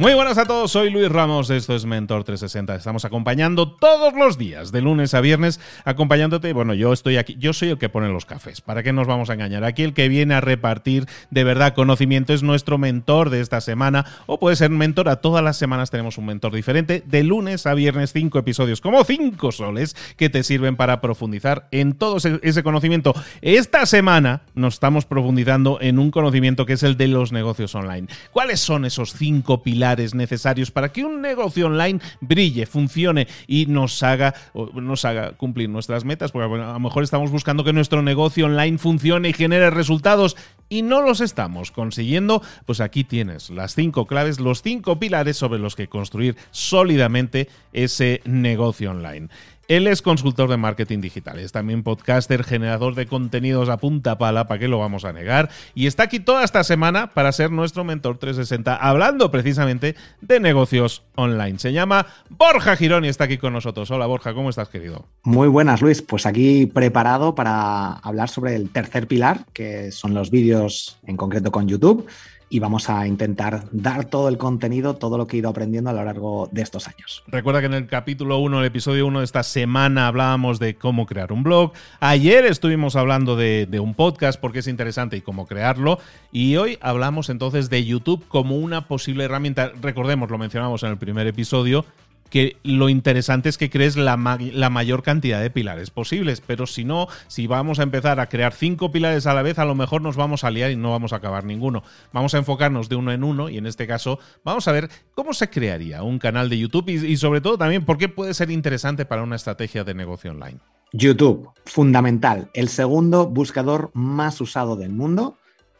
Muy buenas a todos, soy Luis Ramos, esto es Mentor 360. Estamos acompañando todos los días, de lunes a viernes, acompañándote. Bueno, yo estoy aquí, yo soy el que pone los cafés. ¿Para qué nos vamos a engañar? Aquí el que viene a repartir de verdad conocimiento es nuestro mentor de esta semana, o puede ser mentor. A todas las semanas tenemos un mentor diferente, de lunes a viernes, cinco episodios, como cinco soles, que te sirven para profundizar en todo ese conocimiento. Esta semana nos estamos profundizando en un conocimiento que es el de los negocios online. ¿Cuáles son esos cinco pilares? Necesarios para que un negocio online brille, funcione y nos haga, nos haga cumplir nuestras metas, porque a lo mejor estamos buscando que nuestro negocio online funcione y genere resultados y no los estamos consiguiendo, pues aquí tienes las cinco claves, los cinco pilares sobre los que construir sólidamente ese negocio online. Él es consultor de marketing digital, es también podcaster, generador de contenidos a punta pala, ¿para qué lo vamos a negar? Y está aquí toda esta semana para ser nuestro mentor 360, hablando precisamente de negocios online. Se llama Borja Girón y está aquí con nosotros. Hola Borja, ¿cómo estás querido? Muy buenas Luis, pues aquí preparado para hablar sobre el tercer pilar, que son los vídeos en concreto con YouTube y vamos a intentar dar todo el contenido, todo lo que he ido aprendiendo a lo largo de estos años. Recuerda que en el capítulo 1, el episodio 1 de esta semana hablábamos de cómo crear un blog. Ayer estuvimos hablando de, de, un podcast porque es interesante y cómo crearlo. Y hoy hablamos entonces de YouTube como una posible herramienta. Recordemos, lo mencionamos en el primer episodio, que lo interesante es que crees la, mayor cantidad de pilares posibles, pero si no, si vamos a empezar a crear cinco pilares a la vez, a lo mejor nos vamos a liar y no vamos a acabar ninguno. Vamos a enfocarnos de uno en uno y en este caso vamos a ver cómo se crearía un canal de YouTube y, y sobre todo también por qué puede ser interesante para una estrategia de negocio online. YouTube, fundamental, el segundo buscador más usado del mundo,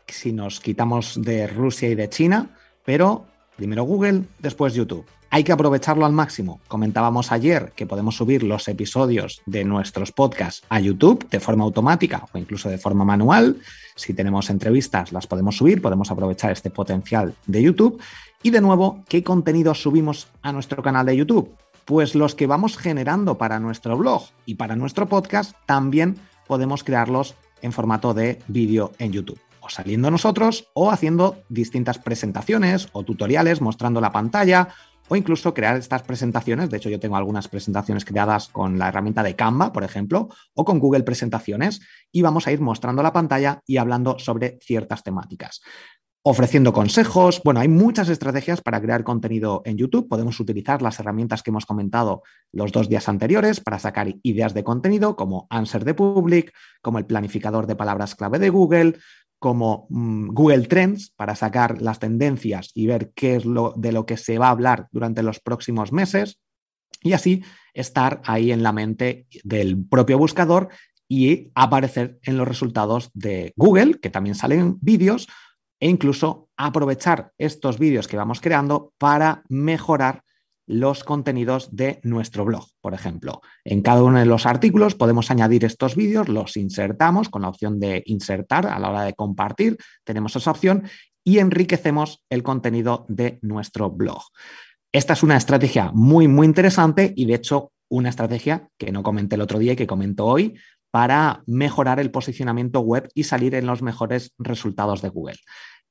si nos quitamos de Rusia y de China, pero primero Google, después YouTube. Hay que aprovecharlo al máximo. Comentábamos ayer que podemos subir los episodios de nuestros podcasts a YouTube de forma automática o incluso de forma manual. Si tenemos entrevistas, las podemos subir, podemos aprovechar este potencial de YouTube. Y de nuevo, ¿qué contenidos subimos a nuestro canal de YouTube? Pues los que vamos generando para nuestro blog y para nuestro podcast, también podemos crearlos en formato de vídeo en YouTube o saliendo nosotros o haciendo distintas presentaciones o tutoriales mostrando la pantalla o incluso crear estas presentaciones. De hecho, yo tengo algunas presentaciones creadas con la herramienta de Canva, por ejemplo, o con Google Presentaciones, y vamos a ir mostrando la pantalla y hablando sobre ciertas temáticas. Ofreciendo consejos, bueno, hay muchas estrategias para crear contenido en YouTube. Podemos utilizar las herramientas que hemos comentado los dos días anteriores para sacar ideas de contenido, como Answer de Public, como el planificador de palabras clave de Google, como mm, Google Trends para sacar las tendencias y ver qué es lo de lo que se va a hablar durante los próximos meses y así estar ahí en la mente del propio buscador y aparecer en los resultados de Google, que también salen vídeos, e incluso aprovechar estos vídeos que vamos creando para mejorar los contenidos de nuestro blog. Por ejemplo, en cada uno de los artículos podemos añadir estos vídeos, los insertamos con la opción de insertar a la hora de compartir, tenemos esa opción y enriquecemos el contenido de nuestro blog. Esta es una estrategia muy, muy interesante y de hecho una estrategia que no comenté el otro día y que comento hoy para mejorar el posicionamiento web y salir en los mejores resultados de Google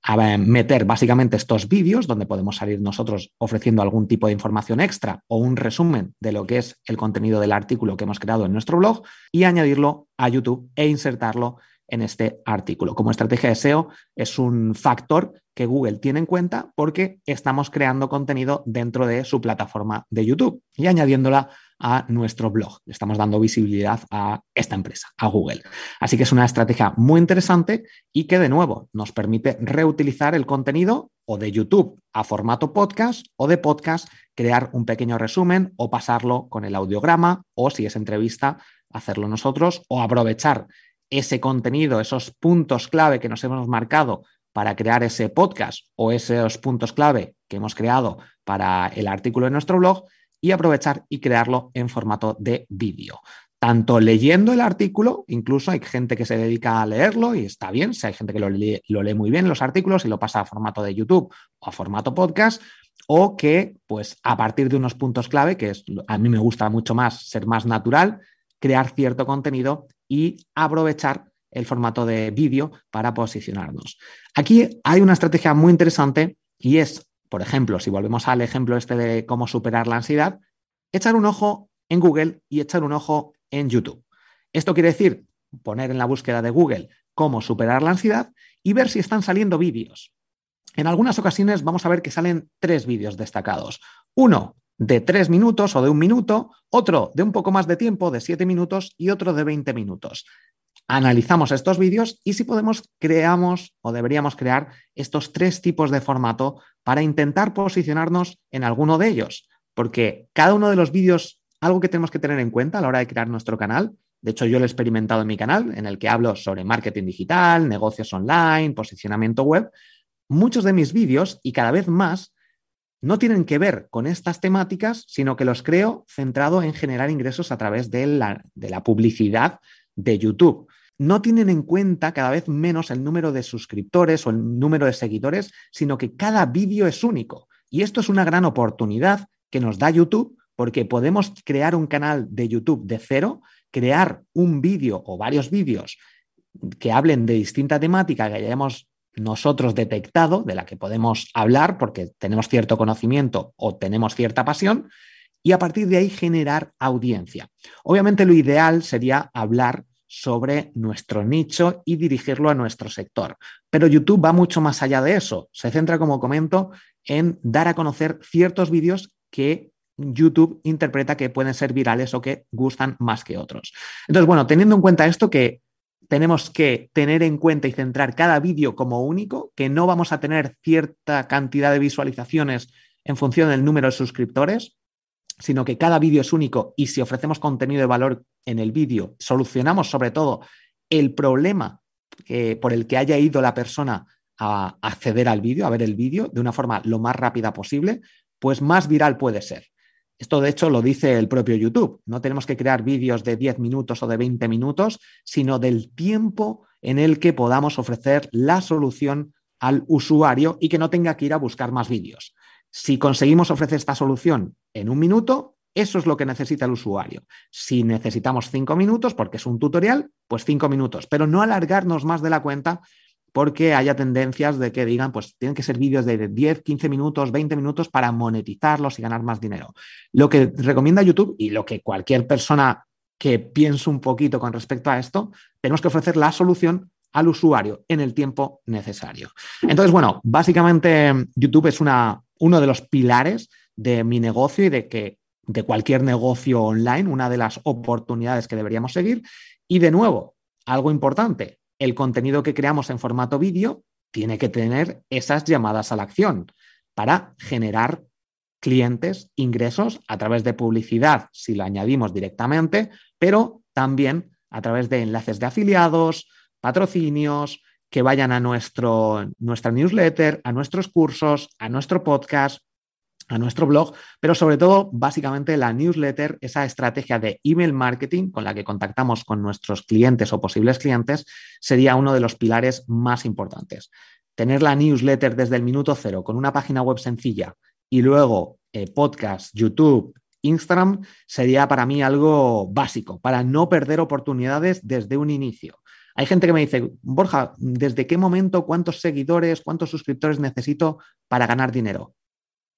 a meter básicamente estos vídeos donde podemos salir nosotros ofreciendo algún tipo de información extra o un resumen de lo que es el contenido del artículo que hemos creado en nuestro blog y añadirlo a YouTube e insertarlo en este artículo. Como estrategia de SEO es un factor que Google tiene en cuenta porque estamos creando contenido dentro de su plataforma de YouTube y añadiéndola a nuestro blog. Le estamos dando visibilidad a esta empresa, a Google. Así que es una estrategia muy interesante y que de nuevo nos permite reutilizar el contenido o de YouTube a formato podcast o de podcast crear un pequeño resumen o pasarlo con el audiograma o si es entrevista hacerlo nosotros o aprovechar ese contenido, esos puntos clave que nos hemos marcado para crear ese podcast o esos puntos clave que hemos creado para el artículo de nuestro blog y aprovechar y crearlo en formato de vídeo. Tanto leyendo el artículo, incluso hay gente que se dedica a leerlo y está bien, si hay gente que lo lee, lo lee muy bien los artículos y lo pasa a formato de YouTube o a formato podcast, o que pues a partir de unos puntos clave, que es, a mí me gusta mucho más ser más natural, crear cierto contenido y aprovechar el formato de vídeo para posicionarnos. Aquí hay una estrategia muy interesante y es por ejemplo, si volvemos al ejemplo este de cómo superar la ansiedad, echar un ojo en Google y echar un ojo en YouTube. Esto quiere decir poner en la búsqueda de Google cómo superar la ansiedad y ver si están saliendo vídeos. En algunas ocasiones vamos a ver que salen tres vídeos destacados. Uno de tres minutos o de un minuto, otro de un poco más de tiempo, de siete minutos, y otro de 20 minutos analizamos estos vídeos y si podemos, creamos o deberíamos crear estos tres tipos de formato para intentar posicionarnos en alguno de ellos. Porque cada uno de los vídeos, algo que tenemos que tener en cuenta a la hora de crear nuestro canal, de hecho yo lo he experimentado en mi canal, en el que hablo sobre marketing digital, negocios online, posicionamiento web, muchos de mis vídeos y cada vez más no tienen que ver con estas temáticas, sino que los creo centrado en generar ingresos a través de la, de la publicidad de YouTube no tienen en cuenta cada vez menos el número de suscriptores o el número de seguidores, sino que cada vídeo es único. Y esto es una gran oportunidad que nos da YouTube porque podemos crear un canal de YouTube de cero, crear un vídeo o varios vídeos que hablen de distinta temática que hayamos nosotros detectado, de la que podemos hablar porque tenemos cierto conocimiento o tenemos cierta pasión, y a partir de ahí generar audiencia. Obviamente lo ideal sería hablar sobre nuestro nicho y dirigirlo a nuestro sector. Pero YouTube va mucho más allá de eso. Se centra, como comento, en dar a conocer ciertos vídeos que YouTube interpreta que pueden ser virales o que gustan más que otros. Entonces, bueno, teniendo en cuenta esto que tenemos que tener en cuenta y centrar cada vídeo como único, que no vamos a tener cierta cantidad de visualizaciones en función del número de suscriptores, sino que cada vídeo es único y si ofrecemos contenido de valor en el vídeo, solucionamos sobre todo el problema por el que haya ido la persona a acceder al vídeo, a ver el vídeo de una forma lo más rápida posible, pues más viral puede ser. Esto de hecho lo dice el propio YouTube. No tenemos que crear vídeos de 10 minutos o de 20 minutos, sino del tiempo en el que podamos ofrecer la solución al usuario y que no tenga que ir a buscar más vídeos. Si conseguimos ofrecer esta solución en un minuto, eso es lo que necesita el usuario. Si necesitamos cinco minutos, porque es un tutorial, pues cinco minutos, pero no alargarnos más de la cuenta porque haya tendencias de que digan, pues tienen que ser vídeos de 10, 15 minutos, 20 minutos para monetizarlos y ganar más dinero. Lo que recomienda YouTube y lo que cualquier persona que piense un poquito con respecto a esto, tenemos que ofrecer la solución al usuario en el tiempo necesario. Entonces, bueno, básicamente YouTube es una, uno de los pilares de mi negocio y de que de cualquier negocio online, una de las oportunidades que deberíamos seguir. Y de nuevo, algo importante, el contenido que creamos en formato vídeo tiene que tener esas llamadas a la acción para generar clientes, ingresos a través de publicidad, si lo añadimos directamente, pero también a través de enlaces de afiliados, patrocinios, que vayan a nuestro, nuestra newsletter, a nuestros cursos, a nuestro podcast, a nuestro blog, pero sobre todo, básicamente, la newsletter, esa estrategia de email marketing con la que contactamos con nuestros clientes o posibles clientes, sería uno de los pilares más importantes. Tener la newsletter desde el minuto cero con una página web sencilla y luego eh, podcast, YouTube, Instagram sería para mí algo básico, para no perder oportunidades desde un inicio. Hay gente que me dice, Borja, ¿desde qué momento, cuántos seguidores, cuántos suscriptores necesito para ganar dinero?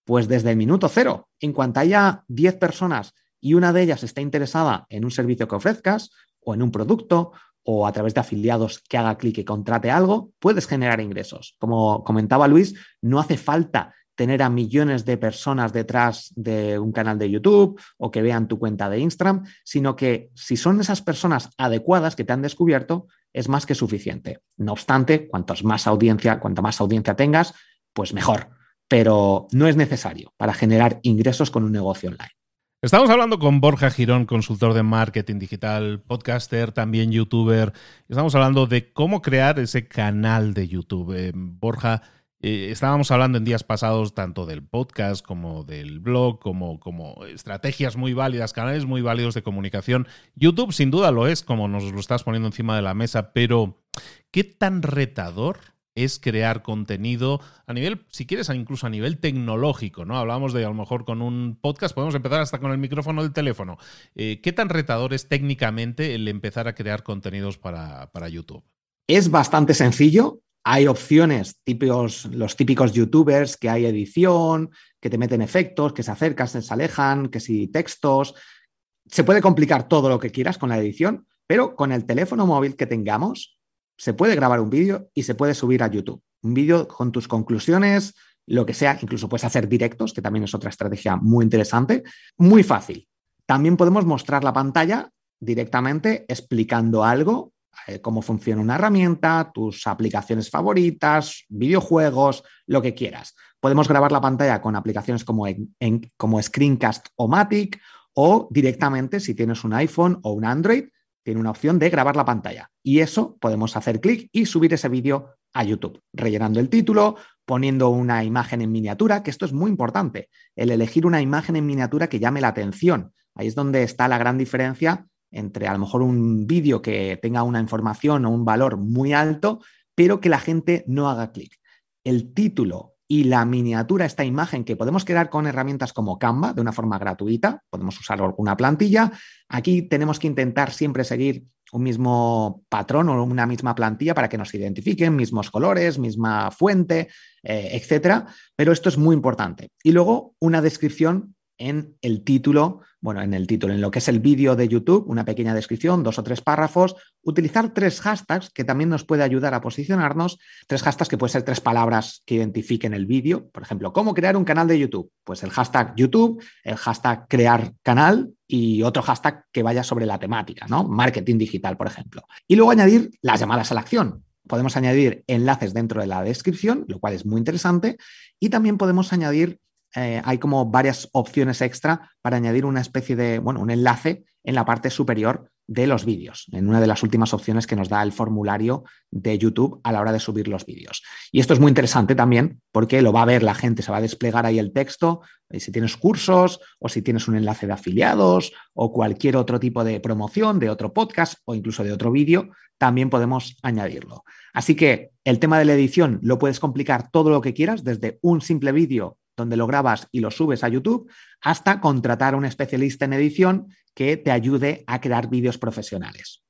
Pues desde el minuto cero. En cuanto haya 10 personas y una de ellas está interesada en un servicio que ofrezcas o en un producto o a través de afiliados que haga clic y contrate algo, puedes generar ingresos. Como comentaba Luis, no hace falta tener a millones de personas detrás de un canal de YouTube o que vean tu cuenta de Instagram, sino que si son esas personas adecuadas que te han descubierto, es más que suficiente. No obstante, cuantos más audiencia, cuanto más audiencia tengas, pues mejor. Pero no es necesario para generar ingresos con un negocio online. Estamos hablando con Borja Girón, consultor de marketing digital, podcaster, también youtuber. Estamos hablando de cómo crear ese canal de YouTube. Eh, Borja, eh, estábamos hablando en días pasados tanto del podcast como del blog, como, como estrategias muy válidas, canales muy válidos de comunicación. YouTube sin duda lo es, como nos lo estás poniendo encima de la mesa, pero ¿qué tan retador es crear contenido a nivel, si quieres, incluso a nivel tecnológico, ¿no? Hablamos de a lo mejor con un podcast, podemos empezar hasta con el micrófono del teléfono. Eh, ¿Qué tan retador es técnicamente el empezar a crear contenidos para, para YouTube? Es bastante sencillo, hay opciones, típicos, los típicos youtubers, que hay edición, que te meten efectos, que se acercan, se alejan, que si textos. Se puede complicar todo lo que quieras con la edición, pero con el teléfono móvil que tengamos, se puede grabar un vídeo y se puede subir a YouTube. Un vídeo con tus conclusiones, lo que sea, incluso puedes hacer directos, que también es otra estrategia muy interesante, muy fácil. También podemos mostrar la pantalla directamente explicando algo eh, cómo funciona una herramienta, tus aplicaciones favoritas, videojuegos, lo que quieras. Podemos grabar la pantalla con aplicaciones como, como Screencast o Matic o directamente si tienes un iPhone o un Android, tiene una opción de grabar la pantalla. Y eso podemos hacer clic y subir ese vídeo a YouTube, rellenando el título, poniendo una imagen en miniatura, que esto es muy importante, el elegir una imagen en miniatura que llame la atención. Ahí es donde está la gran diferencia entre a lo mejor un vídeo que tenga una información o un valor muy alto, pero que la gente no haga clic. El título y la miniatura, esta imagen que podemos crear con herramientas como Canva de una forma gratuita, podemos usar una plantilla. Aquí tenemos que intentar siempre seguir un mismo patrón o una misma plantilla para que nos identifiquen, mismos colores, misma fuente, eh, etcétera. Pero esto es muy importante. Y luego una descripción en el título, bueno, en el título, en lo que es el vídeo de YouTube, una pequeña descripción, dos o tres párrafos, utilizar tres hashtags que también nos puede ayudar a posicionarnos, tres hashtags que pueden ser tres palabras que identifiquen el vídeo, por ejemplo, ¿cómo crear un canal de YouTube? Pues el hashtag YouTube, el hashtag crear canal y otro hashtag que vaya sobre la temática, ¿no? Marketing digital, por ejemplo. Y luego añadir las llamadas a la acción. Podemos añadir enlaces dentro de la descripción, lo cual es muy interesante, y también podemos añadir eh, hay como varias opciones extra para añadir una especie de, bueno, un enlace en la parte superior de los vídeos, en una de las últimas opciones que nos da el formulario de YouTube a la hora de subir los vídeos. Y esto es muy interesante también porque lo va a ver la gente, se va a desplegar ahí el texto, y si tienes cursos o si tienes un enlace de afiliados o cualquier otro tipo de promoción de otro podcast o incluso de otro vídeo, también podemos añadirlo. Así que el tema de la edición lo puedes complicar todo lo que quieras, desde un simple vídeo donde lo grabas y lo subes a YouTube, hasta contratar a un especialista en edición que te ayude a crear vídeos profesionales.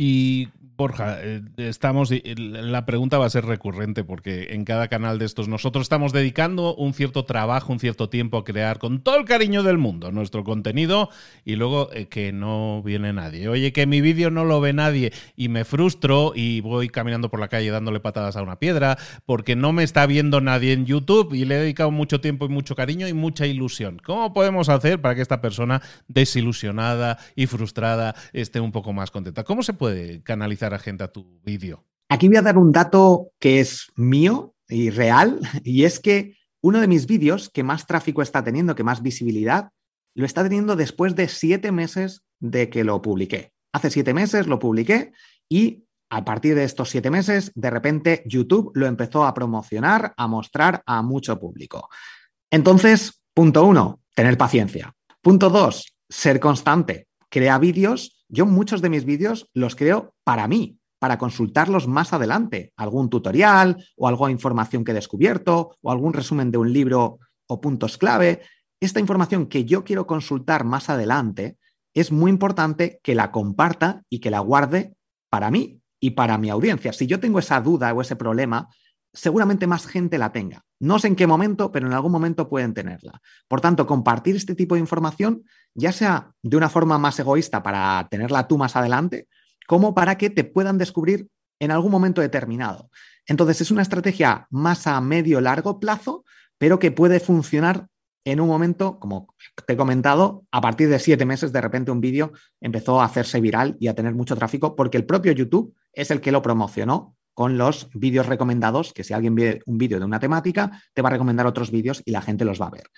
Y Borja, eh, estamos, la pregunta va a ser recurrente porque en cada canal de estos nosotros estamos dedicando un cierto trabajo, un cierto tiempo a crear con todo el cariño del mundo nuestro contenido y luego eh, que no viene nadie. Oye, que mi vídeo no lo ve nadie y me frustro y voy caminando por la calle dándole patadas a una piedra porque no me está viendo nadie en YouTube y le he dedicado mucho tiempo y mucho cariño y mucha ilusión. ¿Cómo podemos hacer para que esta persona desilusionada y frustrada esté un poco más contenta? ¿Cómo se puede puede canalizar a gente a tu vídeo? Aquí voy a dar un dato que es mío y real, y es que uno de mis vídeos que más tráfico está teniendo, que más visibilidad, lo está teniendo después de siete meses de que lo publiqué. Hace siete meses lo publiqué y a partir de estos siete meses, de repente YouTube lo empezó a promocionar, a mostrar a mucho público. Entonces, punto uno, tener paciencia. Punto dos, ser constante. Crea vídeos. Yo muchos de mis vídeos los creo para mí, para consultarlos más adelante. Algún tutorial o alguna información que he descubierto o algún resumen de un libro o puntos clave. Esta información que yo quiero consultar más adelante, es muy importante que la comparta y que la guarde para mí y para mi audiencia. Si yo tengo esa duda o ese problema, seguramente más gente la tenga. No sé en qué momento, pero en algún momento pueden tenerla. Por tanto, compartir este tipo de información, ya sea de una forma más egoísta para tenerla tú más adelante, como para que te puedan descubrir en algún momento determinado. Entonces, es una estrategia más a medio largo plazo, pero que puede funcionar en un momento, como te he comentado, a partir de siete meses, de repente un vídeo empezó a hacerse viral y a tener mucho tráfico porque el propio YouTube es el que lo promocionó con los vídeos recomendados, que si alguien ve un vídeo de una temática, te va a recomendar otros vídeos y la gente los va a ver.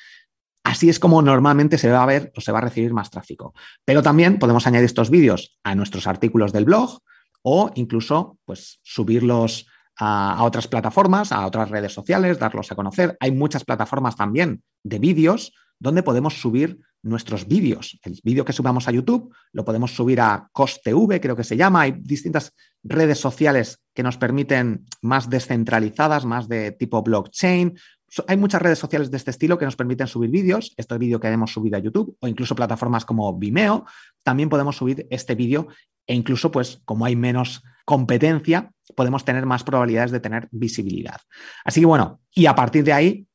Así es como normalmente se va a ver o se va a recibir más tráfico. Pero también podemos añadir estos vídeos a nuestros artículos del blog o incluso pues, subirlos a, otras plataformas, a otras redes sociales, darlos a conocer. Hay muchas plataformas también de vídeos donde podemos subir nuestros vídeos. El vídeo que subamos a YouTube lo podemos subir a CostTV, creo que se llama. Hay distintas redes sociales que nos permiten más descentralizadas, más de tipo blockchain. Hay muchas redes sociales de este estilo que nos permiten subir vídeos, este vídeo que hemos subido a YouTube o incluso plataformas como Vimeo. También podemos subir este vídeo e incluso, pues, como hay menos competencia, podemos tener más probabilidades de tener visibilidad. Así que bueno, y a partir de ahí,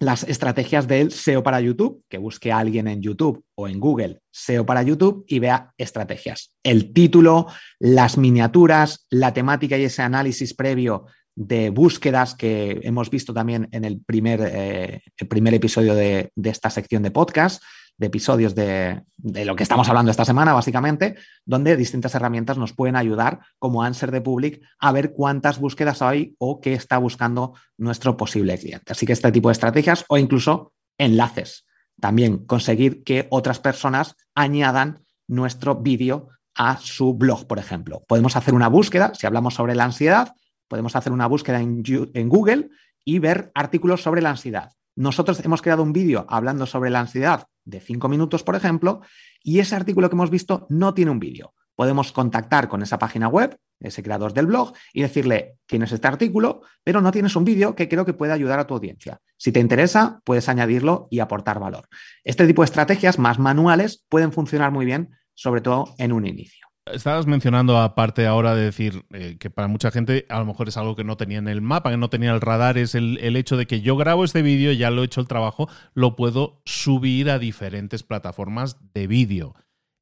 las estrategias del SEO para YouTube, que busque a alguien en YouTube o en Google SEO para YouTube y vea estrategias. El título, las miniaturas, la temática y ese análisis previo de búsquedas que hemos visto también en el primer, eh, el primer episodio de, de, esta sección de podcast de episodios de, lo que estamos hablando esta semana, básicamente, donde distintas herramientas nos pueden ayudar, como Answer de Public, a ver cuántas búsquedas hay o qué está buscando nuestro posible cliente. Así que este tipo de estrategias o incluso enlaces. También conseguir que otras personas añadan nuestro vídeo a su blog, por ejemplo. Podemos hacer una búsqueda, si hablamos sobre la ansiedad, podemos hacer una búsqueda en, Google y ver artículos sobre la ansiedad. Nosotros hemos creado un vídeo hablando sobre la ansiedad de cinco minutos, por ejemplo, y ese artículo que hemos visto no tiene un vídeo. Podemos contactar con esa página web, ese creador del blog, y decirle, tienes este artículo, pero no tienes un vídeo que creo que puede ayudar a tu audiencia. Si te interesa, puedes añadirlo y aportar valor. Este tipo de estrategias más manuales pueden funcionar muy bien, sobre todo en un inicio. Estabas mencionando, aparte ahora de decir eh, que para mucha gente a lo mejor es algo que no tenía en el mapa, que no tenía el radar, es el, el hecho de que yo grabo este vídeo, ya lo he hecho el trabajo, lo puedo subir a diferentes plataformas de vídeo.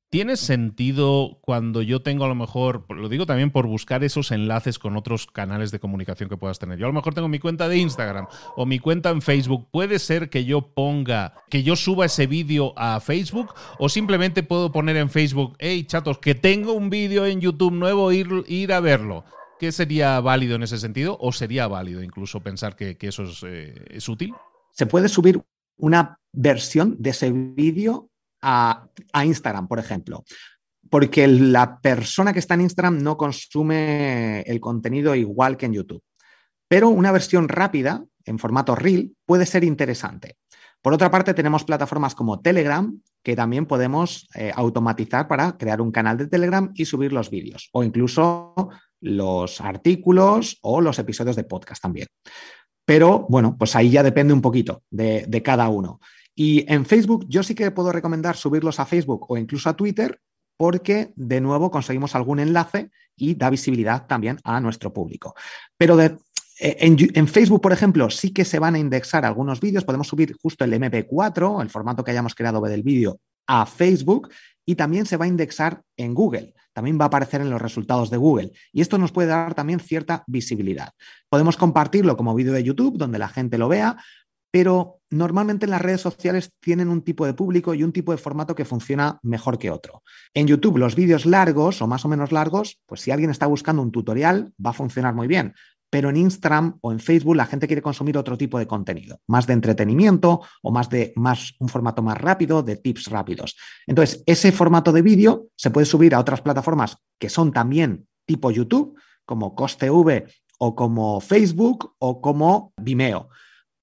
¿Tiene sentido cuando yo tengo a lo mejor, lo digo también por buscar esos enlaces con otros canales de comunicación que puedas tener? Yo a lo mejor tengo mi cuenta de Instagram o mi cuenta en Facebook. ¿Puede ser que yo ponga, que yo suba ese vídeo a Facebook o simplemente puedo poner en Facebook, hey chatos, que tengo un vídeo en YouTube nuevo, ir, ir a verlo? ¿Qué sería válido en ese sentido o sería válido incluso pensar que, eso es, eh, es útil? Se puede subir una versión de ese vídeo a, Instagram, por ejemplo porque la persona que está en Instagram no consume el contenido igual que en YouTube. Pero una versión rápida, en formato reel, puede ser interesante. Por otra parte, tenemos plataformas como Telegram, que también podemos eh, automatizar para crear un canal de Telegram y subir los vídeos, o incluso los artículos o los episodios de podcast también. Pero bueno, pues ahí ya depende un poquito de cada uno. Y en Facebook yo sí que puedo recomendar subirlos a Facebook o incluso a Twitter porque de nuevo conseguimos algún enlace y da visibilidad también a nuestro público. Pero eh, en, Facebook, por ejemplo, sí que se van a indexar algunos vídeos. Podemos subir justo el MP4, el formato que hayamos creado del vídeo, a Facebook y también se va a indexar en Google. También va a aparecer en los resultados de Google. Y esto nos puede dar también cierta visibilidad. Podemos compartirlo como vídeo de YouTube, donde la gente lo vea, pero normalmente las redes sociales tienen un tipo de público y un tipo de formato que funciona mejor que otro. En YouTube, los vídeos largos o más o menos largos, pues si alguien está buscando un tutorial, va a funcionar muy bien. Pero en Instagram o en Facebook la gente quiere consumir otro tipo de contenido, más de entretenimiento o más de más un formato más rápido, de tips rápidos. Entonces, ese formato de vídeo se puede subir a otras plataformas que son también tipo YouTube, como CostV o como Facebook o como Vimeo.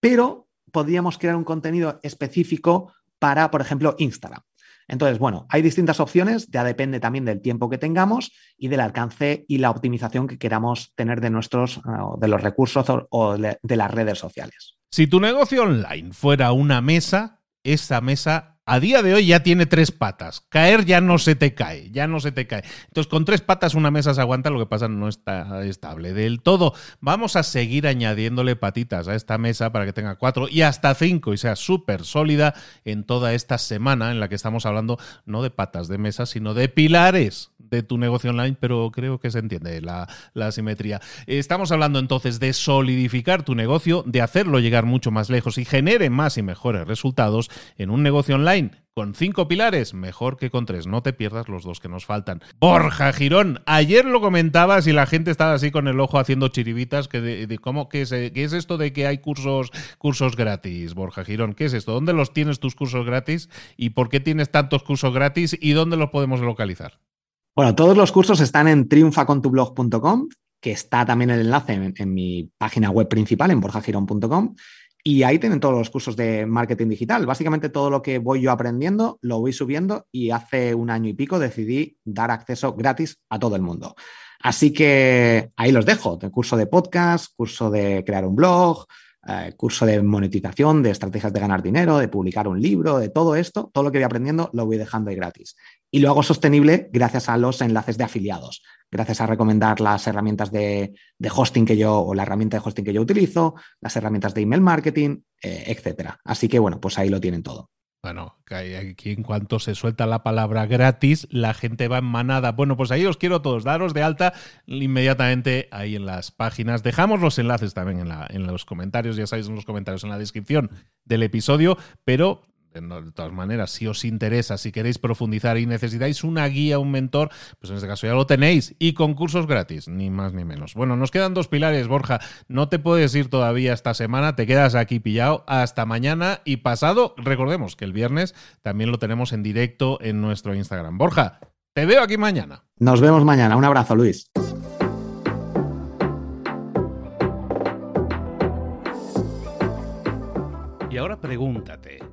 Pero podríamos crear un contenido específico para, por ejemplo, Instagram. Entonces, bueno, hay distintas opciones, ya depende también del tiempo que tengamos y del alcance y la optimización que queramos tener de nuestros, eh, de los recursos o de las redes sociales. Si tu negocio online fuera una mesa, esa mesa a día de hoy ya tiene tres patas. Caer ya no se te cae, ya no se te cae. Entonces, con tres patas una mesa se aguanta, lo que pasa no está estable del todo. Vamos a seguir añadiéndole patitas a esta mesa para que tenga cuatro y hasta cinco y sea súper sólida en toda esta semana en la que estamos hablando no de patas de mesa, sino de pilares de tu negocio online, pero creo que se entiende la, la simetría. Estamos hablando entonces de solidificar tu negocio, de hacerlo llegar mucho más lejos y genere más y mejores resultados en un negocio online con cinco pilares, mejor que con tres. No te pierdas los dos que nos faltan. Borja Girón, ayer lo comentabas y la gente estaba así con el ojo haciendo chiribitas. Que de, ¿cómo, qué es, esto de que hay cursos, cursos gratis, Borja Girón? ¿Qué es esto? ¿Dónde los tienes tus cursos gratis? ¿Y por qué tienes tantos cursos gratis? ¿Y dónde los podemos localizar? Bueno, todos los cursos están en triunfacontublog.com, que está también el enlace en, en mi página web principal, en borjagirón.com. Y ahí tienen todos los cursos de marketing digital. Básicamente todo lo que voy yo aprendiendo lo voy subiendo y hace un año y pico decidí dar acceso gratis a todo el mundo. Así que ahí los dejo. Curso de podcast, curso de crear un blog, eh, curso de monetización, de estrategias de ganar dinero, de publicar un libro, de todo esto, todo lo que voy aprendiendo lo voy dejando ahí gratis. Y lo hago sostenible gracias a los enlaces de afiliados gracias a recomendar las herramientas de, hosting que yo, o la herramienta de hosting que yo utilizo, las herramientas de email marketing, eh, etcétera. Así que bueno, pues ahí lo tienen todo. Bueno, aquí en cuanto se suelta la palabra gratis, la gente va en manada. Bueno, pues ahí os quiero todos, daros de alta inmediatamente ahí en las páginas. Dejamos los enlaces también en, la, en los comentarios, ya sabéis, en los comentarios en la descripción del episodio, pero de todas maneras, si os interesa, si queréis profundizar y necesitáis una guía, un mentor, pues en este caso ya lo tenéis. Y concursos gratis, ni más ni menos. Bueno, nos quedan dos pilares, Borja. No te puedes ir todavía esta semana, te quedas aquí pillado hasta mañana y pasado. Recordemos que el viernes también lo tenemos en directo en nuestro Instagram. Borja, te veo aquí mañana. Nos vemos mañana. Un abrazo, Luis. Y ahora pregúntate.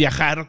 viajar